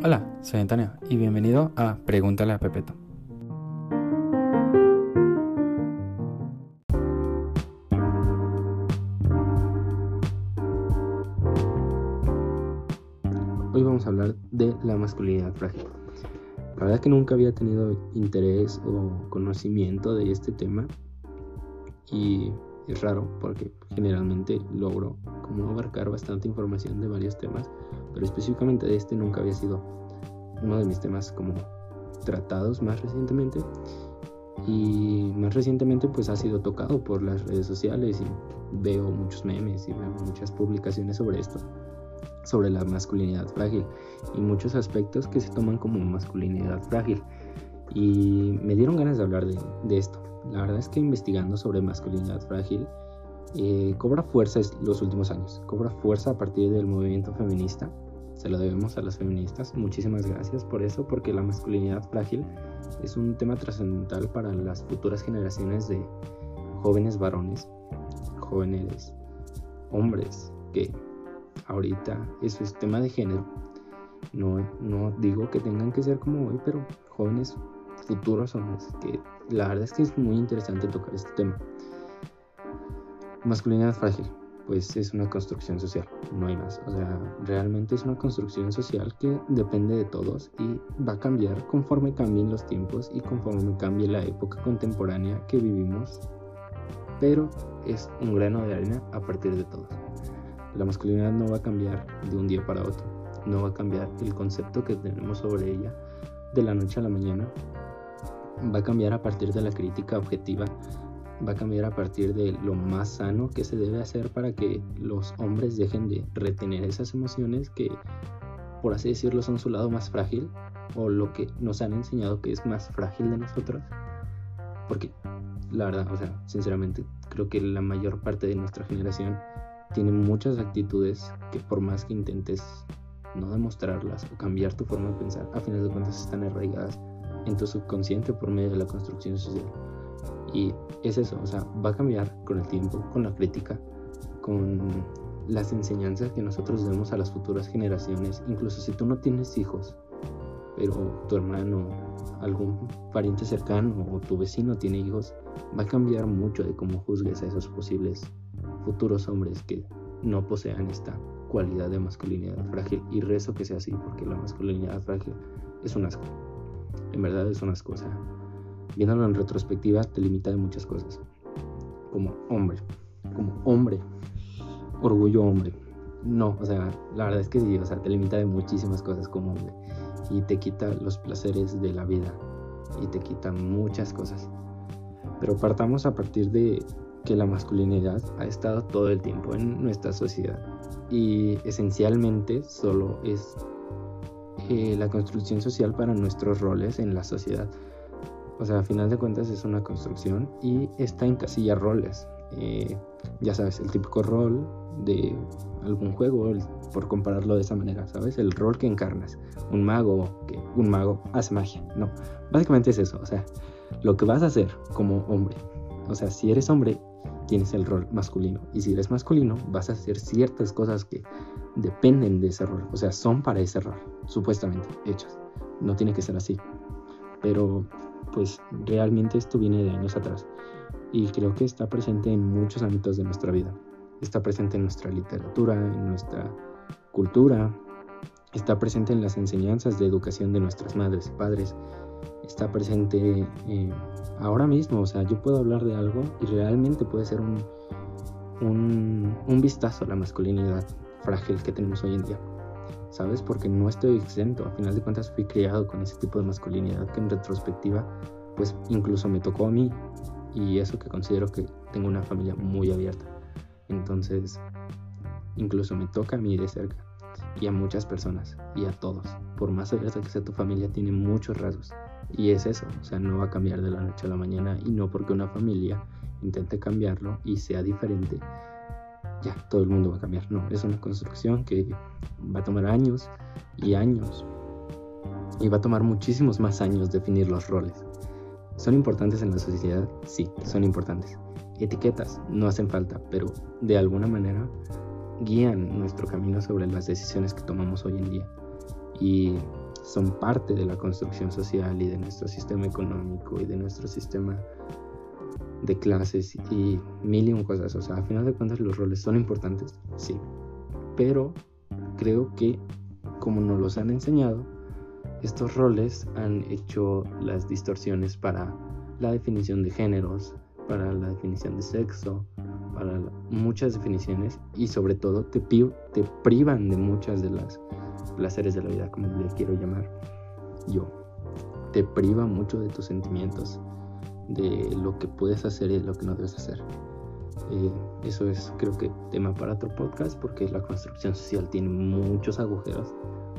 Hola, soy Antonio y bienvenido a Pregúntale a Pepeto. Hoy vamos a hablar de la masculinidad frágil. La verdad que nunca había tenido interés o conocimiento de este tema y es raro porque generalmente logro como abarcar bastante información de varios temas, pero específicamente de este nunca había sido uno de mis temas como tratados más recientemente. Y más recientemente pues ha sido tocado por las redes sociales y veo muchos memes y veo muchas publicaciones sobre esto sobre la masculinidad frágil y muchos aspectos que se toman como masculinidad frágil. Y me dieron ganas de hablar de, de esto la verdad es que investigando sobre masculinidad frágil eh, cobra fuerza los últimos años, cobra fuerza a partir del movimiento feminista. Se lo debemos a las feministas. Muchísimas gracias por eso, porque la masculinidad frágil es un tema trascendental para las futuras generaciones de jóvenes varones, jóvenes hombres, que ahorita eso es tema de género. No, no digo que tengan que ser como hoy, pero jóvenes futuros hombres, que la verdad es que es muy interesante tocar este tema. Masculinidad frágil, pues es una construcción social, no hay más. O sea, realmente es una construcción social que depende de todos y va a cambiar conforme cambien los tiempos y conforme cambie la época contemporánea que vivimos. Pero es un grano de arena a partir de todos. La masculinidad no va a cambiar de un día para otro, no va a cambiar el concepto que tenemos sobre ella de la noche a la mañana va a cambiar a partir de la crítica objetiva, va a cambiar a partir de lo más sano que se debe hacer para que los hombres dejen de retener esas emociones que, por así decirlo, son su lado más frágil o lo que nos han enseñado que es más frágil de nosotros. Porque la verdad, o sea, sinceramente, creo que la mayor parte de nuestra generación tiene muchas actitudes que por más que intentes no demostrarlas o cambiar tu forma de pensar, a final de cuentas están arraigadas en tu subconsciente por medio de la construcción social. Y es eso, o sea, va a cambiar con el tiempo, con la crítica, con las enseñanzas que nosotros demos a las futuras generaciones, incluso si tú no tienes hijos, pero tu hermano, algún pariente cercano o tu vecino tiene hijos, va a cambiar mucho de cómo juzgues a esos posibles futuros hombres que no posean esta cualidad de masculinidad frágil. Y rezo que sea así, porque la masculinidad frágil es un asco en verdad es una cosa. Viéndolo en retrospectiva, te limita de muchas cosas. Como hombre, como hombre, orgullo hombre. No, o sea, la verdad es que sí, o sea, te limita de muchísimas cosas como hombre. Y te quita los placeres de la vida. Y te quita muchas cosas. Pero partamos a partir de que la masculinidad ha estado todo el tiempo en nuestra sociedad. Y esencialmente solo es eh, la construcción social para nuestros roles en la sociedad. O sea, a final de cuentas es una construcción y está en casilla roles. Eh, ya sabes, el típico rol de algún juego, por compararlo de esa manera, ¿sabes? El rol que encarnas. Un mago, que un mago hace magia. No, básicamente es eso. O sea, lo que vas a hacer como hombre. O sea, si eres hombre, tienes el rol masculino. Y si eres masculino, vas a hacer ciertas cosas que dependen de ese rol. O sea, son para ese rol, supuestamente hechas. No tiene que ser así. Pero, pues, realmente esto viene de años atrás. Y creo que está presente en muchos ámbitos de nuestra vida. Está presente en nuestra literatura, en nuestra cultura. Está presente en las enseñanzas de educación de nuestras madres y padres está presente eh, ahora mismo. O sea, yo puedo hablar de algo y realmente puede ser un, un, vistazo a la masculinidad frágil que tenemos hoy en día. ¿Sabes? Porque no estoy exento. A final de cuentas fui criado con ese tipo de masculinidad que en retrospectiva, pues incluso me tocó a mí. Y eso que considero que tengo una familia muy abierta. Entonces, incluso me toca a mí de cerca. Y a muchas personas. Y a todos. Por más abierta que sea tu familia, tiene muchos rasgos. Y es eso, o sea, no va a cambiar de la noche a la mañana y no porque una familia intente cambiarlo y sea diferente, ya todo el mundo va a cambiar. No, es una construcción que va a tomar años y años. Y va a tomar muchísimos más años definir los roles. ¿Son importantes en la sociedad? Sí, son importantes. Etiquetas no hacen falta, pero de alguna manera guían nuestro camino sobre las decisiones que tomamos hoy en día. Y son parte de la construcción social y de nuestro sistema económico y de nuestro sistema de clases y mil y un cosas. O sea, a final de cuentas los roles son importantes, sí. Pero creo que como nos los han enseñado, estos roles han hecho las distorsiones para la definición de géneros, para la definición de sexo, para muchas definiciones y sobre todo te, te privan de muchas de las placeres de la vida, como le quiero llamar yo. Te priva mucho de tus sentimientos, de lo que puedes hacer y lo que no debes hacer. Eh, eso es creo que tema para otro podcast porque la construcción social tiene muchos agujeros,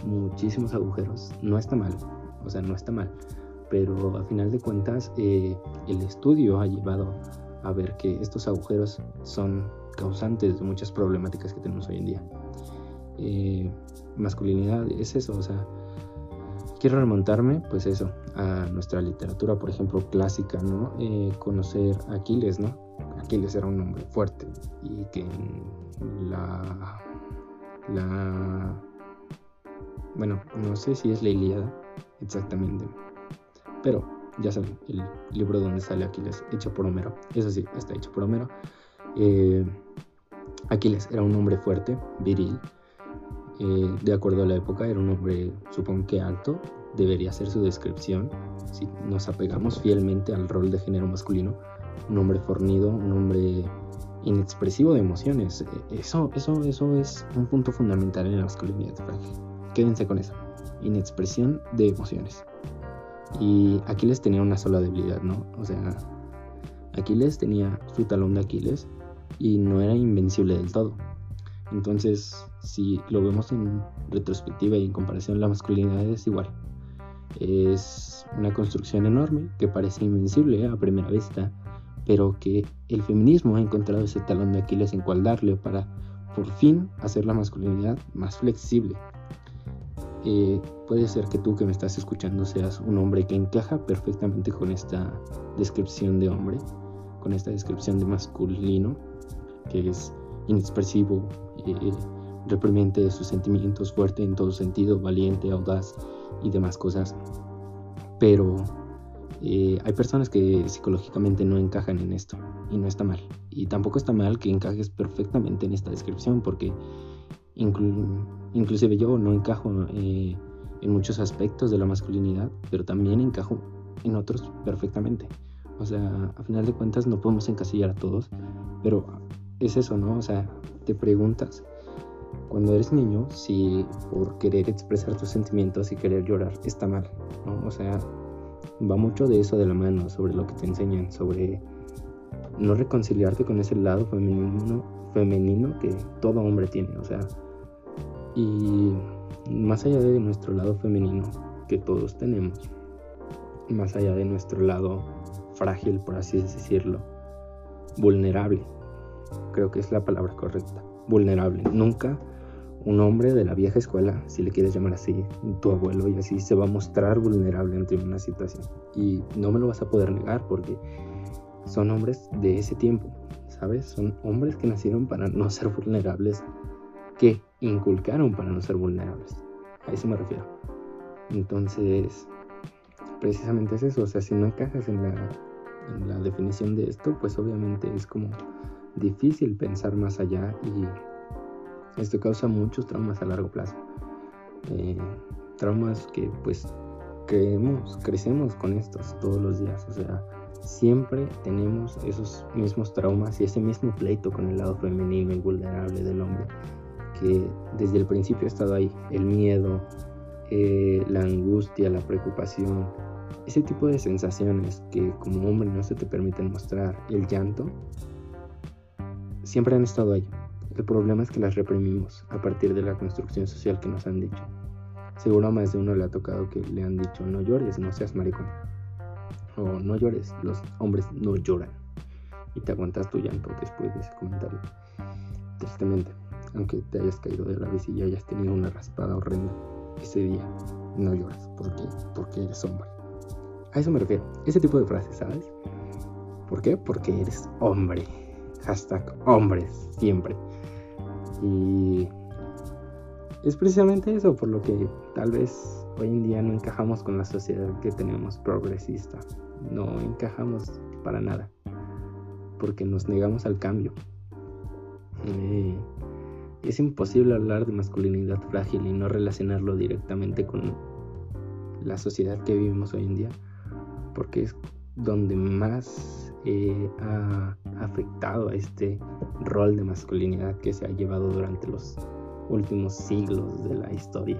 muchísimos agujeros. No está mal, o sea, no está mal, pero a final de cuentas eh, el estudio ha llevado a ver que estos agujeros son causantes de muchas problemáticas que tenemos hoy en día. Eh, masculinidad es eso, o sea, quiero remontarme, pues eso, nuestra literatura, por ejemplo, clásica, ¿no? Eh, conocer a Aquiles, ¿no? Aquiles era un hombre fuerte y que la, la, bueno, no sé si es la Ilíada exactamente, pero ya saben, el libro donde sale Aquiles, hecho por Homero, eso sí, está hecho por Homero. Eh, Aquiles era un hombre fuerte, viril, eh, de acuerdo a la época, era un hombre, supongo que alto, debería ser su descripción, si nos apegamos fielmente al rol de género masculino, un hombre fornido, un hombre inexpresivo de emociones. Eso, eso, eso es un punto fundamental en la masculinidad. Quédense con eso. Inexpresión de emociones. Y Aquiles tenía una sola debilidad, ¿no? O sea, Aquiles tenía su talón de Aquiles y no era invencible del todo. Entonces, si lo vemos en retrospectiva y en comparación, la masculinidad es igual. Es una construcción enorme que parece invencible a primera vista, pero que el feminismo ha encontrado ese talón de Aquiles en cual darle para por fin hacer la masculinidad más flexible. Eh, puede ser que tú que me estás escuchando seas un hombre que encaja perfectamente con esta descripción de hombre, con esta descripción de masculino, que es inexpresivo, eh, reprimiente de sus sentimientos, fuerte en todo sentido, valiente, audaz y demás cosas. Pero eh, hay personas que psicológicamente no encajan en esto y no está mal. Y tampoco está mal que encajes perfectamente en esta descripción porque inclusive yo no encajo eh, en muchos aspectos de la masculinidad, pero también encajo en otros perfectamente. O sea, a final de cuentas no podemos encasillar a todos, pero es eso, ¿no? O sea, te preguntas cuando eres niño si por querer expresar tus sentimientos y querer llorar está mal, ¿no? O sea, va mucho de eso de la mano, sobre lo que te enseñan, sobre no reconciliarte con ese lado femenino, femenino que todo hombre tiene, o sea, y más allá de nuestro lado femenino que todos tenemos, más allá de nuestro lado frágil, por así decirlo, vulnerable, creo que es la palabra correcta, vulnerable. Nunca un hombre de la vieja escuela, si le quieres llamar así, tu abuelo y así, se va a mostrar vulnerable ante una situación. Y no me lo vas a poder negar porque son hombres de ese tiempo, ¿sabes? Son hombres que nacieron para no ser vulnerables, que inculcaron para no ser vulnerables. A eso me refiero. Entonces, precisamente es eso. O sea, si no encajas en la, en la definición de esto, pues obviamente es como difícil pensar más allá y esto causa muchos traumas a largo plazo. Eh, traumas que pues creemos, crecemos con estos todos los días. O sea, siempre tenemos esos mismos traumas y ese mismo pleito con el lado femenino y vulnerable del hombre que desde el principio ha estado ahí. El miedo, eh, la angustia, la preocupación, ese tipo de sensaciones que como hombre no se te permiten mostrar, el llanto, siempre han estado ahí. El problema es que las reprimimos a partir de la construcción social que nos han dicho. Seguro a más de uno le ha tocado que le han dicho no llores, no seas maricón. O no llores, los hombres no lloran. Y te aguantas tu llanto después de ese comentario. Tristemente, aunque te hayas caído de la bici y hayas tenido una raspada horrenda ese día, no lloras. ¿Por qué? Porque eres hombre. A eso me refiero. Ese tipo de frases, ¿sabes? ¿Por qué? Porque eres hombre hashtag hombres, siempre. Y es precisamente eso por lo que tal vez hoy en día no encajamos con la sociedad que tenemos progresista. No encajamos para nada. Porque nos negamos al cambio. Eh, es imposible hablar de masculinidad frágil y no relacionarlo directamente con la sociedad que vivimos hoy en día. Porque es donde más eh, ha afectado a este rol de masculinidad que se ha llevado durante los últimos siglos de la historia.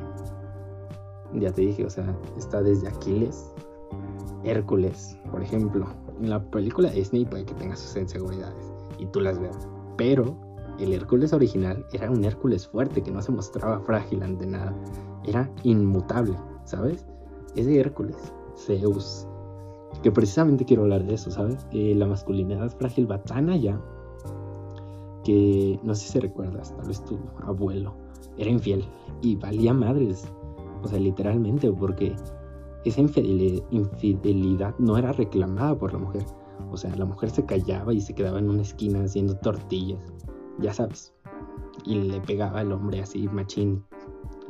Ya te dije, o sea, está desde Aquiles, Hércules, por ejemplo. En la película Disney puede que tenga sus inseguridades y tú las veas. Pero el Hércules original era un Hércules fuerte que no se mostraba frágil ante nada. Era inmutable, ¿sabes? Ese Hércules, Zeus, que precisamente quiero hablar de eso, ¿sabes? Que la masculinidad frágil va tan allá que no sé si recuerdas, tal vez tu abuelo era infiel y valía madres, o sea, literalmente, porque esa infidelidad no era reclamada por la mujer. O sea, la mujer se callaba y se quedaba en una esquina haciendo tortillas, ya sabes. Y le pegaba al hombre así, machín,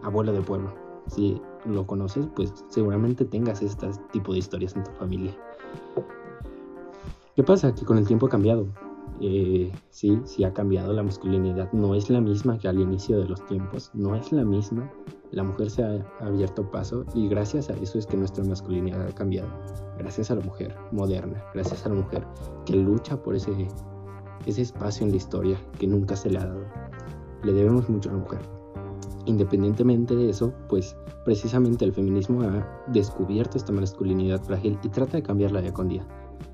abuelo de pueblo. Si lo conoces, pues seguramente tengas este tipo de historias en tu familia. ¿Qué pasa? Que con el tiempo ha cambiado. Eh, sí, sí ha cambiado la masculinidad. No es la misma que al inicio de los tiempos. No es la misma. La mujer se ha abierto paso y gracias a eso es que nuestra masculinidad ha cambiado. Gracias a la mujer moderna. Gracias a la mujer que lucha por ese, ese espacio en la historia que nunca se le ha dado. Le debemos mucho a la mujer. Independientemente de eso, pues precisamente el feminismo ha descubierto esta masculinidad frágil y trata de cambiarla día con día.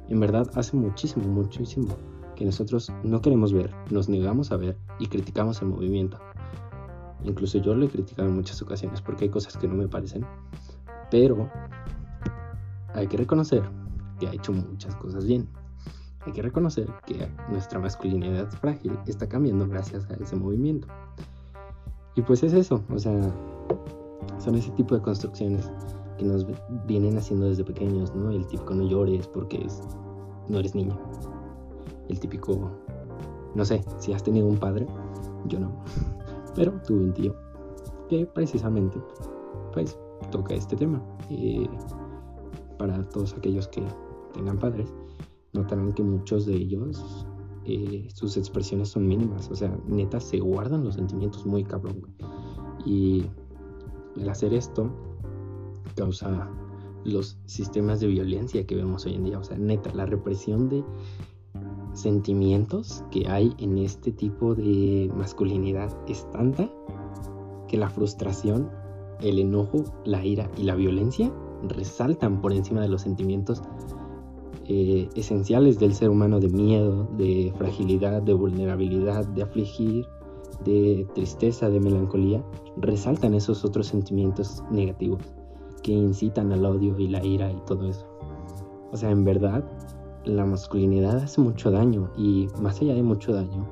En verdad hace muchísimo, muchísimo que nosotros no queremos ver, nos negamos a ver y criticamos el movimiento. Incluso yo lo he criticado en muchas ocasiones porque hay cosas que no me parecen, pero hay que reconocer que ha hecho muchas cosas bien. Hay que reconocer que nuestra masculinidad frágil está cambiando gracias a ese movimiento. Y pues es eso, o sea, son ese tipo de construcciones que nos vienen haciendo desde pequeños, ¿no? El típico no llores porque no eres niño el típico, no sé, si has tenido un padre, yo no, pero tuve un tío que precisamente pues toca este tema. Eh, para todos aquellos que tengan padres, notarán que muchos de ellos eh, sus expresiones son mínimas, o sea, neta se guardan los sentimientos muy cabrón. Y el hacer esto causa los sistemas de violencia que vemos hoy en día, o sea, neta, la represión de sentimientos que hay en este tipo de masculinidad es tanta que la frustración, el enojo, la ira y la violencia resaltan por encima de los sentimientos eh, esenciales del ser humano de miedo, de fragilidad, de vulnerabilidad, de afligir, de tristeza, de melancolía, resaltan esos otros sentimientos negativos que incitan al odio y la ira y todo eso. O sea, en verdad, la masculinidad hace mucho daño y más allá de mucho daño,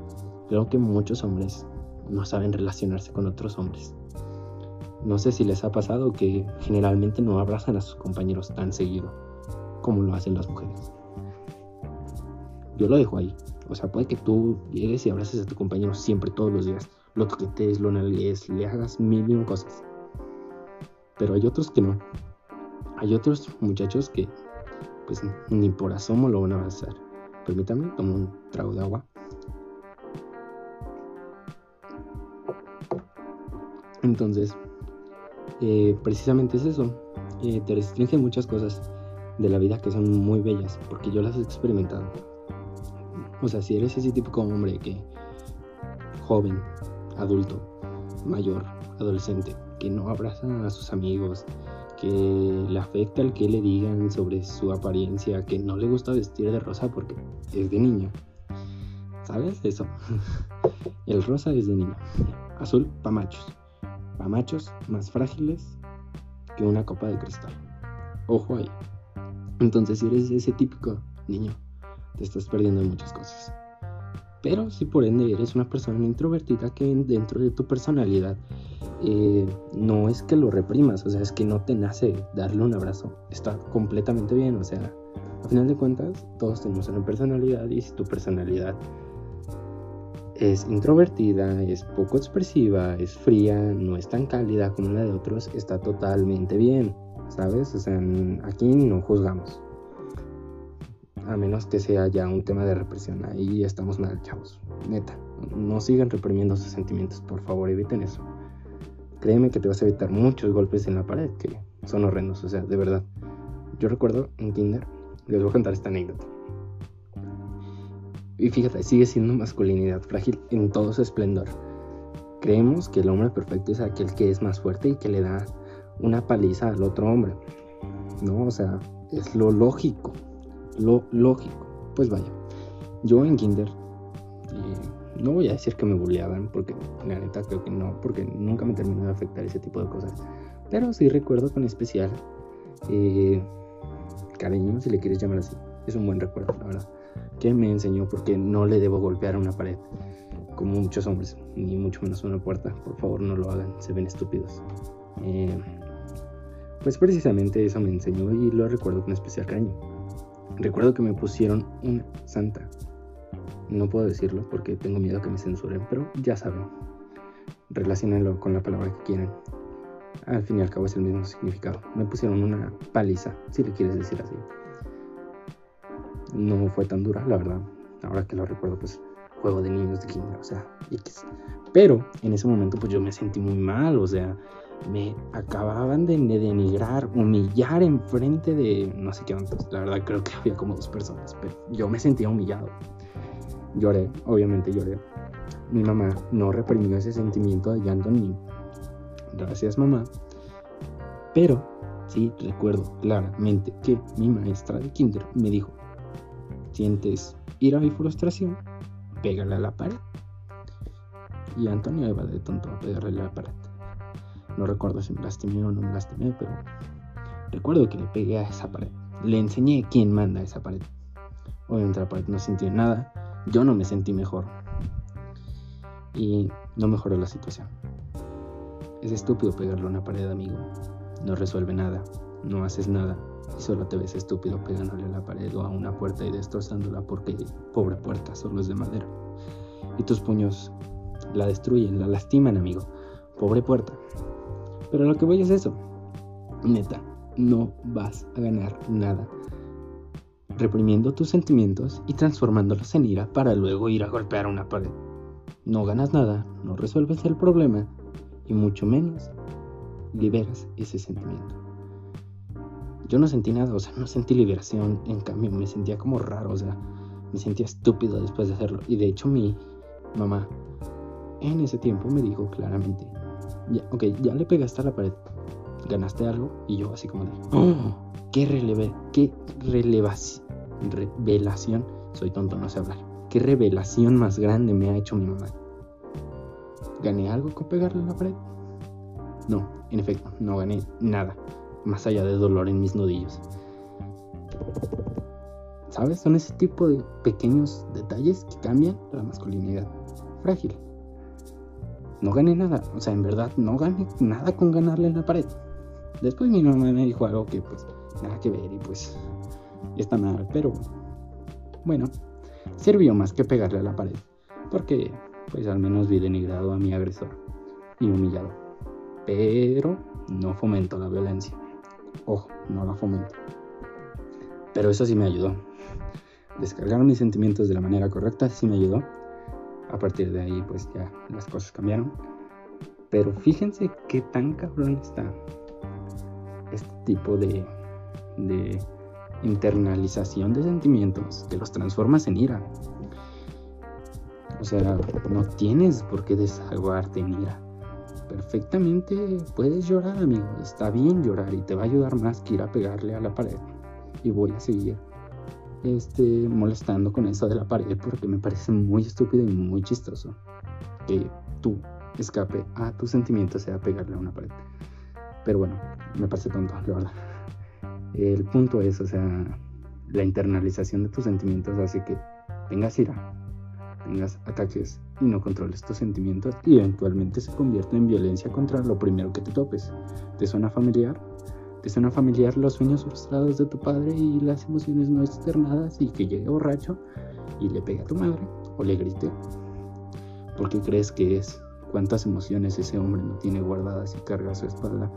creo que muchos hombres no saben relacionarse con otros hombres. No sé si les ha pasado que generalmente no abrazan a sus compañeros tan seguido como lo hacen las mujeres. Yo lo dejo ahí. O sea, puede que tú llegues y abraces a tu compañero siempre, todos los días. Lo toquetes, lo nalgues, le hagas mil y cosas. Pero hay otros que no. Hay otros muchachos que pues ni por asomo lo van a abrazar. Permítame, tomo un trago de agua. Entonces, eh, precisamente es eso. Eh, te restringen muchas cosas de la vida que son muy bellas, porque yo las he experimentado. O sea, si eres ese típico hombre que joven, adulto, mayor, adolescente, que no abraza a sus amigos, que le afecta el que le digan sobre su apariencia, que no le gusta vestir de rosa porque es de niño. ¿Sabes eso? el rosa es de niño. Azul, pa' machos. Pa' machos más frágiles que una copa de cristal. Ojo ahí. Entonces, si eres ese típico niño, te estás perdiendo muchas cosas. Pero si por ende eres una persona introvertida que dentro de tu personalidad eh, no es que lo reprimas, o sea, es que no te nace darle un abrazo. Está completamente bien, o sea, a final de cuentas, todos tenemos una personalidad y si tu personalidad es introvertida, es poco expresiva, es fría, no es tan cálida como la de otros, está totalmente bien, ¿sabes? O sea, aquí no juzgamos. A menos que sea ya un tema de represión. Ahí estamos mal, chavos. Neta. No sigan reprimiendo sus sentimientos. Por favor, eviten eso. Créeme que te vas a evitar muchos golpes en la pared que son horrendos. O sea, de verdad. Yo recuerdo en Kinder, les voy a contar esta anécdota. Y fíjate, sigue siendo masculinidad frágil en todo su esplendor. Creemos que el hombre perfecto es aquel que es más fuerte y que le da una paliza al otro hombre. No, o sea, es lo lógico. Lo lógico. Pues vaya, yo en Kinder, no voy a decir que me bulleaban, porque la neta creo que no, porque nunca me terminó de afectar ese tipo de cosas. Pero sí recuerdo con especial eh, cariño, si le quieres llamar así. Es un buen recuerdo, la verdad que me enseñó porque no le debo golpear a una pared como muchos hombres, ni mucho menos una puerta. Por favor, no lo hagan, se ven estúpidos. Eh, pues precisamente eso me enseñó y lo recuerdo con especial cariño. Recuerdo que me pusieron una santa. No puedo decirlo porque tengo miedo que me censuren, pero ya saben. Relacionenlo con la palabra que quieran. Al fin y al cabo es el mismo significado. Me pusieron una paliza, si le quieres decir así no fue tan dura, la verdad. Ahora que lo recuerdo, pues juego de niños de kinder, o sea, X. Pero en ese momento pues yo me sentí muy mal, o sea, me acababan de denigrar, humillar en frente de no sé qué antes. La verdad creo que había como dos personas, pero yo me sentía humillado. Lloré, obviamente lloré. Mi mamá no reprimió ese sentimiento de llanto en. Gracias mamá. Pero sí recuerdo claramente que mi maestra de kinder me dijo, sientes ira y frustración, pégale a la pared. Y Antonio iba de tonto a pegarle a la pared. No recuerdo si me lastimé o no me lastimé, pero recuerdo que le pegué a esa pared. Le enseñé quién manda a esa pared. Obviamente la pared no sintió nada. Yo no me sentí mejor. Y no mejoró la situación. Es estúpido pegarle a una pared, amigo. No resuelve nada. No haces nada y solo te ves estúpido pegándole a la pared o a una puerta y destrozándola porque pobre puerta solo es de madera. Y tus puños la destruyen, la lastiman, amigo. Pobre puerta. Pero lo que voy es eso. Neta, no vas a ganar nada reprimiendo tus sentimientos y transformándolos en ira para luego ir a golpear una pared. No ganas nada, no resuelves el problema y mucho menos liberas ese sentimiento yo no sentí nada, o sea, no sentí liberación, en cambio me sentía como raro, o sea, me sentía estúpido después de hacerlo. Y de hecho mi mamá en ese tiempo me dijo claramente, ya, ok, ya le pegaste a la pared, ganaste algo, y yo así como de, oh, qué releve, qué relevación, revelación, soy tonto, no sé hablar, qué revelación más grande me ha hecho mi mamá. ¿Gané algo con pegarle a la pared? No, en efecto, no gané nada más allá de dolor en mis nudillos. ¿Sabes? Son ese tipo de pequeños detalles que cambian la masculinidad frágil. No gané nada, o sea, en verdad no gané nada con ganarle en la pared. Después mi mamá me dijo algo que pues nada que ver y pues está mal, pero bueno, sirvió más que pegarle a la pared, porque pues al menos vi denigrado a mi agresor y humillado. Pero no fomento la violencia. Ojo, no la fomento. Pero eso sí me ayudó. Descargar mis sentimientos de la manera correcta sí me ayudó. A partir de ahí, pues ya las cosas cambiaron. Pero fíjense qué tan cabrón está este tipo de, internalización de sentimientos que los transformas en ira. O sea, no tienes por qué desahogarte en ira perfectamente puedes llorar, amigo. Está bien llorar y te va a ayudar más que ir a pegarle a la pared. Y voy a seguir este, molestando con eso de la pared porque me parece muy estúpido y muy chistoso que tú escape a tus sentimientos sea pegarle a una pared. Pero bueno, me parece tonto, la verdad. El punto es, o sea, la internalización de tus sentimientos hace que tengas ira, tengas ataques y no controles tus sentimientos y eventualmente se convierte en violencia contra lo primero que te topes. ¿Te suena familiar? ¿Te suena familiar los sueños frustrados de tu padre y las emociones no externadas y que llegue borracho y le pegue a tu madre o le grite? ¿Por qué crees que es? ¿Cuántas emociones ese hombre no tiene guardadas y carga a su espalda?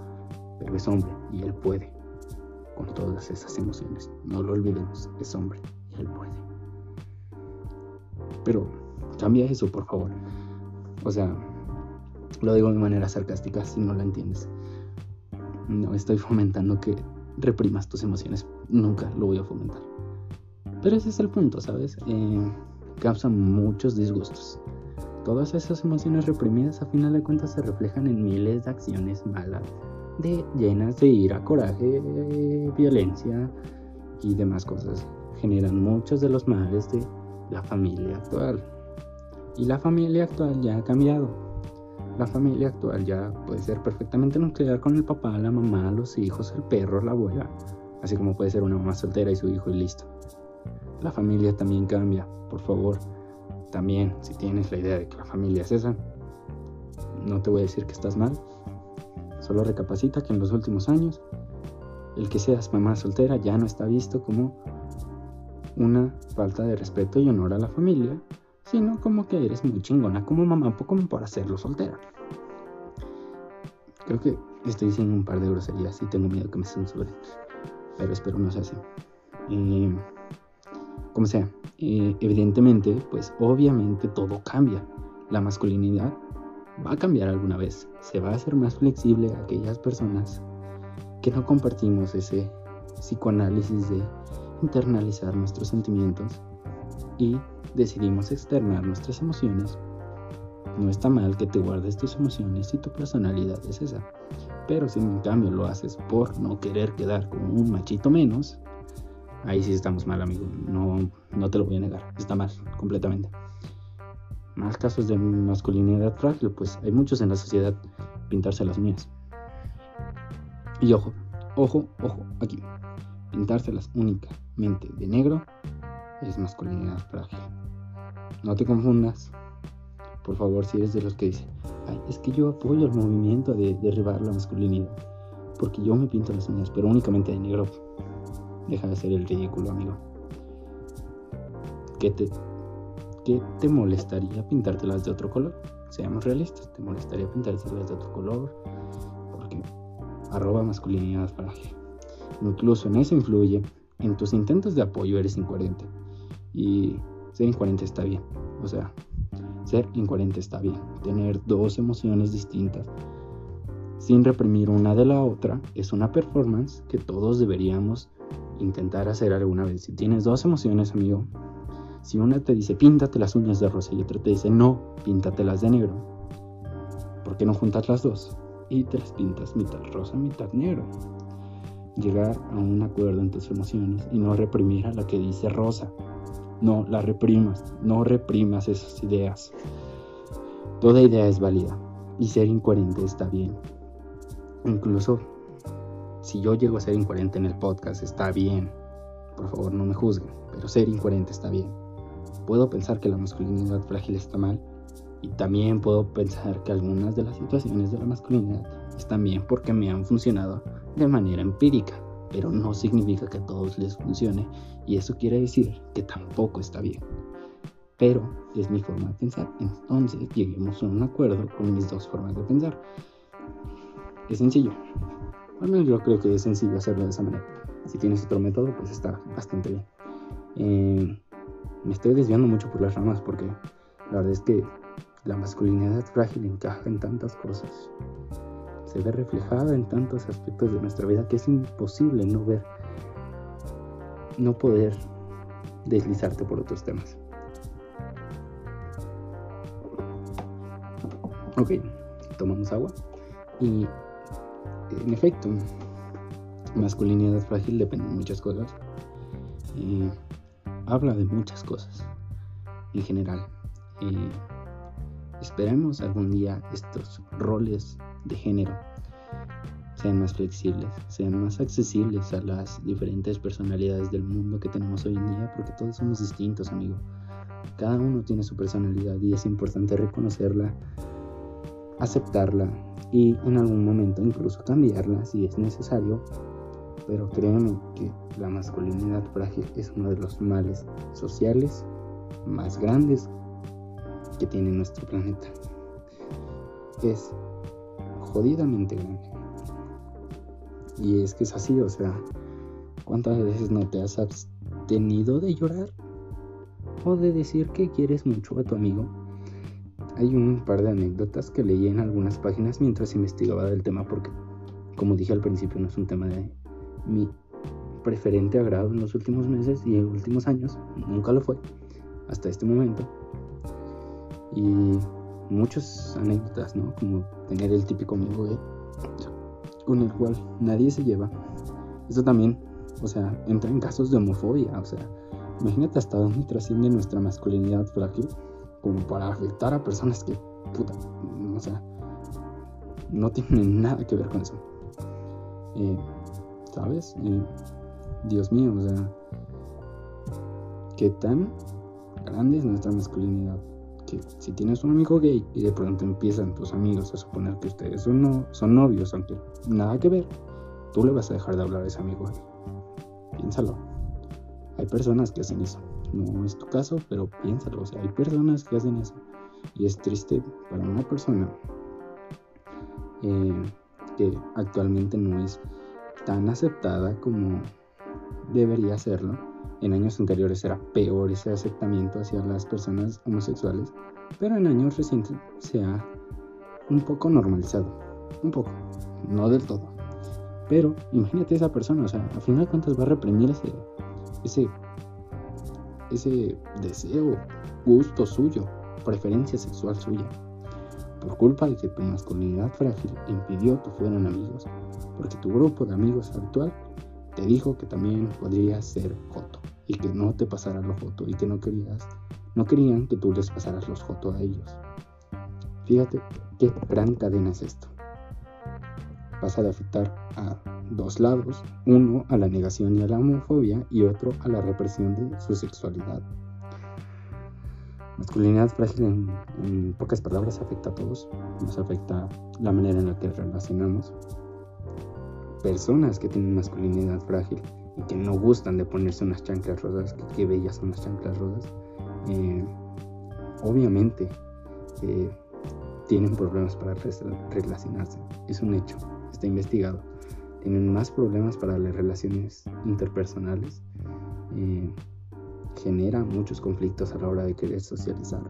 Pero es hombre y él puede con todas esas emociones. No lo olvidemos, es hombre y él puede. Pero cambia eso, por favor. O sea, lo digo de manera sarcástica si no la entiendes. No estoy fomentando que reprimas tus emociones. Nunca lo voy a fomentar. Pero ese es el punto, ¿sabes? Eh, causan muchos disgustos. Todas esas emociones reprimidas a final de cuentas se reflejan en miles de acciones malas, de, llenas de ira, coraje, violencia y demás cosas. Generan muchos de los males de la familia actual. Y la familia actual ya ha cambiado. La familia actual ya puede ser perfectamente nuclear con el papá, la mamá, los hijos, el perro, la abuela. Así como puede ser una mamá soltera y su hijo y listo. La familia también cambia, por favor. También, si tienes la idea de que la familia es esa, no te voy a decir que estás mal. Solo recapacita que en los últimos años el que seas mamá soltera ya no está visto como una falta de respeto y honor a la familia, sino como que eres muy chingona como mamá, poco como para hacerlo soltera. Creo que estoy diciendo un par de groserías y tengo miedo que me censuren, pero espero no sea así. Eh, como sea, eh, evidentemente, pues obviamente todo cambia. La masculinidad va a cambiar alguna vez. Se va a hacer más flexible aquellas personas que no compartimos ese psicoanálisis de internalizar nuestros sentimientos y decidimos externar nuestras emociones. No está mal que te guardes tus emociones si tu personalidad es esa. Pero si en cambio lo haces por no querer quedar como un machito menos, ahí sí estamos mal, amigo. No, no te lo voy a negar. Está mal, completamente. Más casos de masculinidad frágil, pues hay muchos en la sociedad pintarse las uñas. Y ojo, ojo, ojo, aquí. Pintárselas únicamente de negro es masculinidad frágil. No te confundas. Por favor, si eres de los que dicen, Ay, es que yo apoyo el movimiento de derribar la masculinidad. Porque yo me pinto las uñas, pero únicamente de negro. Deja de ser el ridículo, amigo. ¿Qué te, qué te molestaría pintártelas de otro color? Seamos realistas, ¿te molestaría pintártelas de otro color? Porque arroba masculinidad frágil. Incluso en eso influye. En tus intentos de apoyo eres incoherente. Y ser incoherente está bien. O sea, ser incoherente está bien. Tener dos emociones distintas sin reprimir una de la otra es una performance que todos deberíamos intentar hacer alguna vez. Si tienes dos emociones, amigo, si una te dice píntate las uñas de rosa y otra te dice no, píntatelas de negro, ¿por qué no juntas las dos? Y te las pintas mitad rosa, mitad negro. Llegar a un acuerdo en tus emociones y no reprimir a la que dice rosa. No la reprimas, no reprimas esas ideas. Toda idea es válida y ser incoherente está bien. Incluso si yo llego a ser incoherente en el podcast, está bien. Por favor, no me juzguen, pero ser incoherente está bien. Puedo pensar que la masculinidad frágil está mal y también puedo pensar que algunas de las situaciones de la masculinidad están bien porque me han funcionado de manera empírica, pero no significa que a todos les funcione y eso quiere decir que tampoco está bien. Pero es mi forma de pensar, entonces lleguemos a un acuerdo con mis dos formas de pensar. Es sencillo, al menos yo creo que es sencillo hacerlo de esa manera. Si tienes otro método, pues está bastante bien. Eh, me estoy desviando mucho por las ramas porque la verdad es que la masculinidad frágil encaja en tantas cosas. Se ve reflejada en tantos aspectos de nuestra vida que es imposible no ver, no poder deslizarte por otros temas. Ok, tomamos agua y en efecto, masculinidad frágil depende de muchas cosas. habla de muchas cosas en general. esperemos algún día estos roles de género sean más flexibles, sean más accesibles a las diferentes personalidades del mundo que tenemos hoy en día, porque todos somos distintos, amigo. Cada uno tiene su personalidad y es importante reconocerla, aceptarla y en algún momento incluso cambiarla si es necesario. Pero créeme que la masculinidad frágil es uno de los males sociales más grandes que tiene nuestro planeta. Es jodidamente grande. Y es que es así, o sea, ¿cuántas veces no te has abstenido de llorar? O de decir que quieres mucho a tu amigo. Hay un par de anécdotas que leí en algunas páginas mientras investigaba del tema porque, como dije al principio, no es un tema de mi preferente agrado en los últimos meses y en últimos años. Nunca lo fue hasta este momento. Y muchas anécdotas, ¿no? Como tener el típico amigo con el cual nadie se lleva. Eso también, o sea, entra en casos de homofobia. O sea, imagínate hasta dónde trasciende nuestra masculinidad frágil como para afectar a personas que, puta, o sea, no tienen nada que ver con eso. Eh, ¿Sabes? Eh, Dios mío, o sea, qué tan grande es nuestra masculinidad que si tienes un amigo gay y de pronto empiezan tus amigos a suponer que ustedes son, no, son novios, aunque nada que ver, tú le vas a dejar de hablar a ese amigo gay. Piénsalo. Hay personas que hacen eso. No es tu caso, pero piénsalo. O sea, hay personas que hacen eso. Y es triste para una persona eh, que actualmente no es tan aceptada como debería serlo en años anteriores era peor ese aceptamiento hacia las personas homosexuales, pero en años recientes se ha un poco normalizado. Un poco, no del todo. Pero imagínate esa persona, o sea, al final de cuentas va a reprimir ese, ese, ese deseo, gusto suyo, preferencia sexual suya, por culpa de que tu masculinidad frágil impidió que fueran amigos, porque tu grupo de amigos actual te dijo que también podrías ser joto y que no te pasaras los foto y que no querías, no querían que tú les pasaras los fotos a ellos. Fíjate qué gran cadena es esto. Pasa de afectar a dos lados, uno a la negación y a la homofobia y otro a la represión de su sexualidad. Masculinidad frágil en, en pocas palabras afecta a todos, nos afecta la manera en la que relacionamos. Personas que tienen masculinidad frágil y que no gustan de ponerse unas chanclas rosas, que qué bellas son las chanclas rosas, eh, obviamente eh, tienen problemas para relacionarse. Es un hecho, está investigado. Tienen más problemas para las relaciones interpersonales. Eh, genera muchos conflictos a la hora de querer socializar.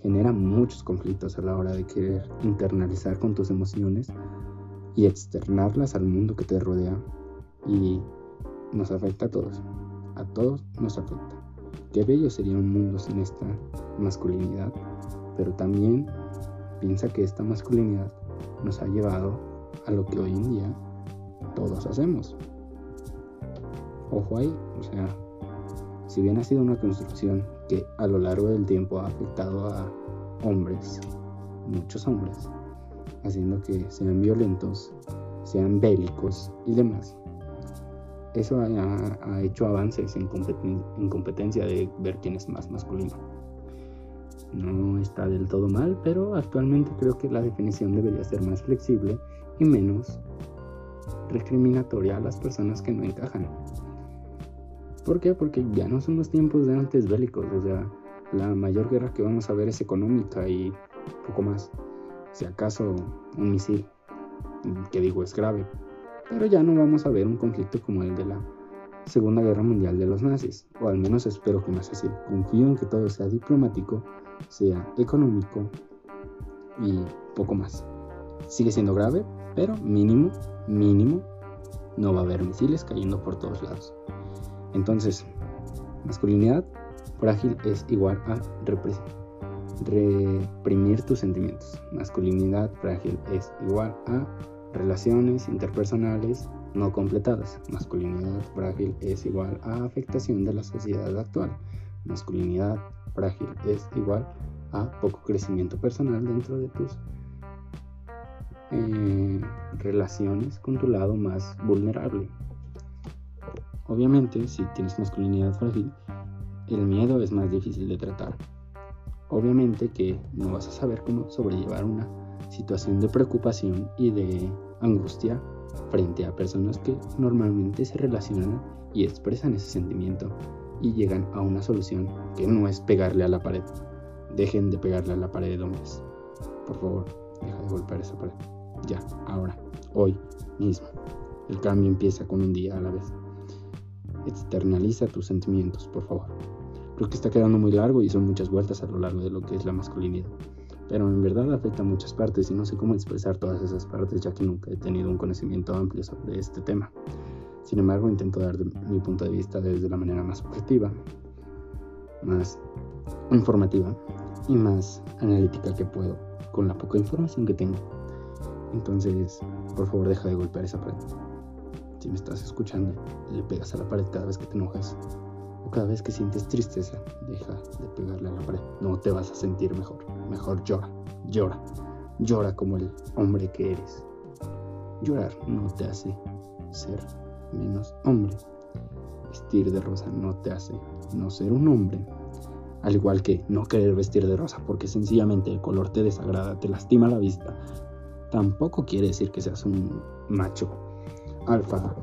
Genera muchos conflictos a la hora de querer internalizar con tus emociones y externarlas al mundo que te rodea. Y nos afecta a todos. A todos nos afecta. Qué bello sería un mundo sin esta masculinidad, pero también piensa que esta masculinidad nos ha llevado a lo que hoy en día todos hacemos. Ojo ahí, o sea, si bien ha sido una construcción que a lo largo del tiempo ha afectado a hombres, muchos hombres, haciendo que sean violentos, sean bélicos y demás, eso ha, hecho avances en, competencia de ver quién es más masculino. No está del todo mal, pero actualmente creo que la definición debería ser más flexible y menos recriminatoria a las personas que no encajan. ¿Por qué? Porque ya no son los tiempos de antes bélicos, o sea, la mayor guerra que vamos a ver es económica y poco más. Si acaso un misil, que digo es grave, pero ya no vamos a ver un conflicto como el de la Segunda Guerra Mundial de los nazis, o al menos espero que no sea así. Confío en que todo sea diplomático, sea económico y poco más. Sigue siendo grave, pero mínimo, mínimo, no va a haber misiles cayendo por todos lados. Entonces, masculinidad frágil es igual a reprimir tus sentimientos. Masculinidad frágil es igual a Relaciones interpersonales no completadas. Masculinidad frágil es igual a afectación de la sociedad actual. Masculinidad frágil es igual a poco crecimiento personal dentro de tus eh, relaciones con tu lado más vulnerable. Obviamente, si tienes masculinidad frágil, el miedo es más difícil de tratar. Obviamente que no vas a saber cómo sobrellevar una situación de preocupación y de angustia frente a personas que normalmente se relacionan y expresan ese sentimiento y llegan a una solución que no es pegarle a la pared. Dejen de pegarle a la pared, hombres. Por favor, deja de golpear esa pared. Ya, ahora, hoy mismo. El cambio empieza con un día a la vez. Externaliza tus sentimientos, por favor. Creo que está quedando muy largo y son muchas vueltas a lo largo de lo que es la masculinidad. Pero en verdad afecta a muchas partes y no sé cómo expresar todas esas partes ya que nunca he tenido un conocimiento amplio sobre este tema. Sin embargo, intento dar mi punto de vista desde la manera más objetiva, más informativa y más analítica que puedo con la poca información que tengo. Entonces, por favor, deja de golpear esa pared. Si me estás escuchando, le pegas a la pared cada vez que te enojas o cada vez que sientes tristeza, deja de pegarle a la pared. No te vas a sentir mejor. Mejor llora, llora, llora como el hombre que eres. Llorar no te hace ser menos hombre. Vestir de rosa no te hace no ser un hombre. Al igual que no querer vestir de rosa porque sencillamente el color te desagrada, te lastima la vista, tampoco quiere decir que seas un macho alfa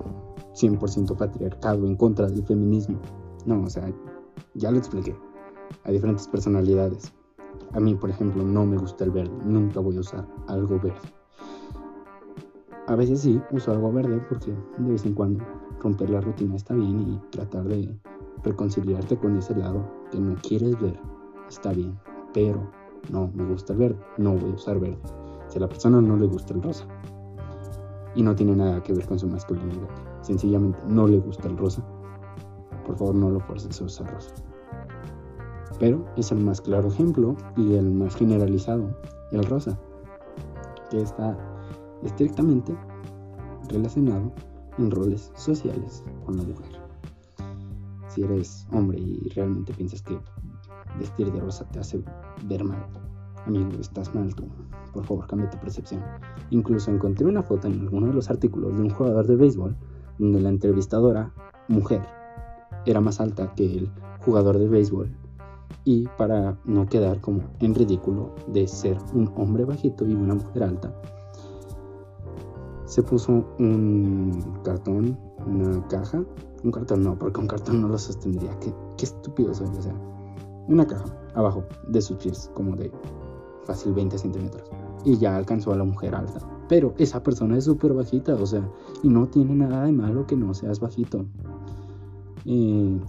100% patriarcado en contra del feminismo. No, o sea, ya lo expliqué. Hay diferentes personalidades. A mí, por ejemplo, no me gusta el verde. Nunca voy a usar algo verde. A veces sí, uso algo verde porque de vez en cuando romper la rutina está bien y tratar de reconciliarte con ese lado que no quieres ver está bien. Pero no me gusta el verde. No voy a usar verde. Si a la persona no le gusta el rosa y no tiene nada que ver con su masculinidad, sencillamente no le gusta el rosa, por favor no lo forces a usar rosa. Pero es el más claro ejemplo y el más generalizado, el rosa, que está estrictamente relacionado en roles sociales con la mujer. Si eres hombre y realmente piensas que vestir de rosa te hace ver mal, amigo, estás mal tú por favor cambia tu percepción. Incluso encontré una foto en alguno de los artículos de un jugador de béisbol donde la entrevistadora, mujer, era más alta que el jugador de béisbol y para no quedar como en ridículo de ser un hombre bajito y una mujer alta, se puso un cartón, una caja, un cartón no, porque un cartón no lo sostendría, qué, qué estúpido soy, o sea, una caja abajo de sus pies, como de fácil 20 centímetros y ya alcanzó a la mujer alta. Pero esa persona es súper bajita, o sea, y no tiene nada de malo que no seas bajito.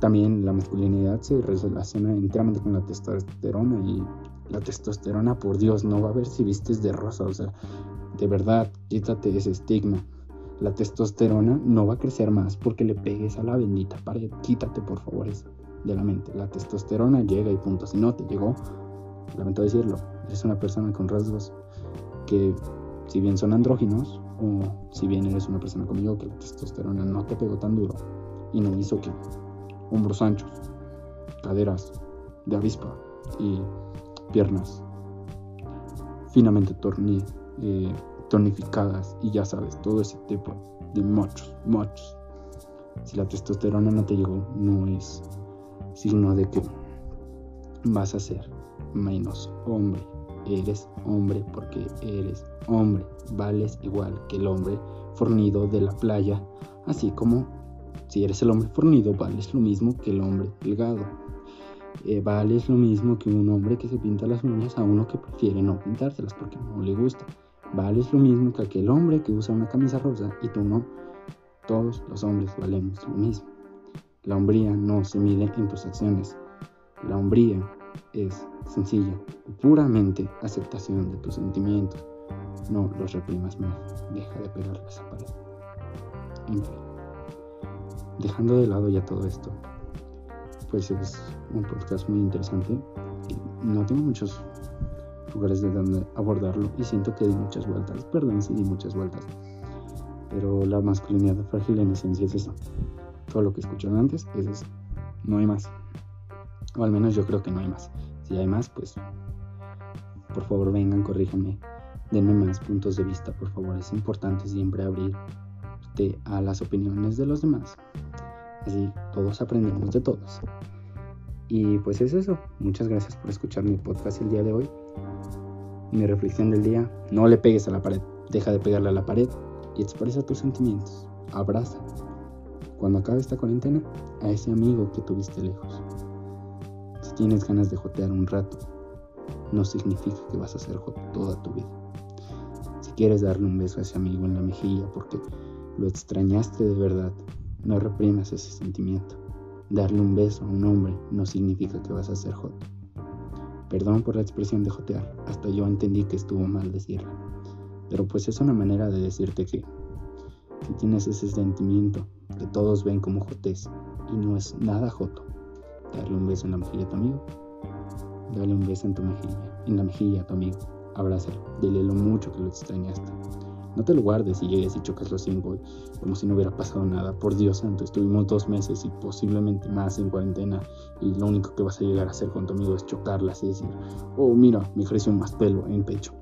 También la masculinidad se relaciona enteramente con la testosterona y la testosterona, por Dios, no va a ver si vistes de rosa, o sea, de verdad, quítate ese estigma. La testosterona no va a crecer más porque le pegues a la bendita pared. Quítate, por favor, eso de la mente. La testosterona llega y punto. Si no te llegó, lamento decirlo, eres una persona con rasgos que si bien son andróginos o si bien eres una persona como yo que la testosterona no te pegó tan duro y no hizo que hombros anchos, caderas de avispa y piernas finamente eh, tonificadas y ya sabes, todo ese tipo de machos, machos. Si la testosterona no te llegó, no es signo de que vas a ser menos hombre. Eres hombre porque eres hombre, vales igual que el hombre fornido de la playa, así como si eres el hombre fornido, vales lo mismo que el hombre delgado. Eh, vales lo mismo que un hombre que se pinta las uñas a uno que prefiere no pintárselas porque no le gusta. Vales lo mismo que aquel hombre que usa una camisa rosa y tú no. Todos los hombres valemos lo mismo. La hombría no se mide en tus acciones. La hombría es sencilla, puramente aceptación de tus sentimientos. No los reprimas más, deja de pegarles a pared. En dejando de lado ya todo esto, pues es un podcast muy interesante. No tengo muchos lugares de donde abordarlo y siento que di muchas vueltas. Perdón si di muchas vueltas. Pero la masculinidad frágil en esencia es eso. Todo lo que escucharon antes es eso. No hay más. O al menos yo creo que no hay más. Si hay más, pues por favor vengan, corríjanme. Denme más puntos de vista, por favor. Es importante siempre abrirte a las opiniones de los demás. Así todos aprendemos de todos. Y pues es eso. Muchas gracias por escuchar mi podcast el día de hoy. Mi reflexión del día, no le pegues a la pared. Deja de pegarle a la pared y expresa tus sentimientos. Abraza. Cuando acabe esta cuarentena, a ese amigo que tuviste lejos tienes ganas de jotear un rato, no significa que vas a ser toda tu vida. Si quieres darle un beso a ese amigo en la mejilla porque lo extrañaste de verdad, no reprimas ese sentimiento. Darle un beso a un hombre no significa que vas a ser joto. Perdón por la expresión de jotear, hasta yo entendí que estuvo mal decirla. Pero pues es una manera de decirte que si tienes ese sentimiento que todos ven como jotes y no es nada joto, darle un beso en la mejilla a tu amigo, dale un beso en tu mejilla, en la mejilla a tu amigo, abrázalo, dile lo mucho que lo extrañaste. No te lo guardes y llegues y chocas los cinco como si no hubiera pasado nada. Por Dios santo, estuvimos dos meses y posiblemente más en cuarentena y lo único que vas a llegar a hacer con tu amigo es chocarlas y decir, oh mira, me creció más pelo en pecho.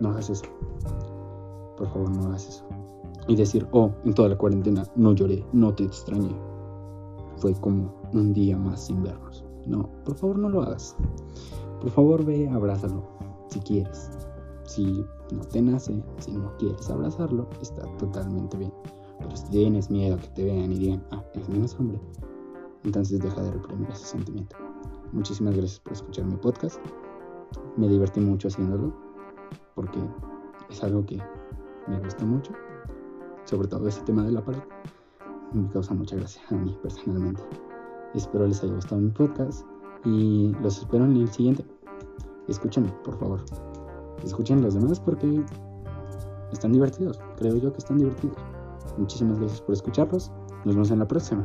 No hagas eso. Por favor, no hagas eso. Y decir, oh, en toda la cuarentena no lloré, no te extrañé. Fue como un día más sin vernos. No, por favor no lo hagas. Por favor ve, abrázalo, si quieres. Si no te nace, si no quieres abrazarlo, está totalmente bien. Pero si tienes miedo que te vean y digan, ah, es menos hombre, entonces deja de reprimir ese sentimiento. Muchísimas gracias por escuchar mi podcast. Me divertí mucho haciéndolo porque es algo que me gusta mucho. Sobre todo ese tema de la pared. Me causa mucha gracia a mí personalmente. Espero les haya gustado mi podcast y los espero en el siguiente. Escúchenme, por favor escuchen los demás porque están divertidos. Creo yo que están divertidos. Muchísimas gracias por escucharlos. Nos vemos en la próxima.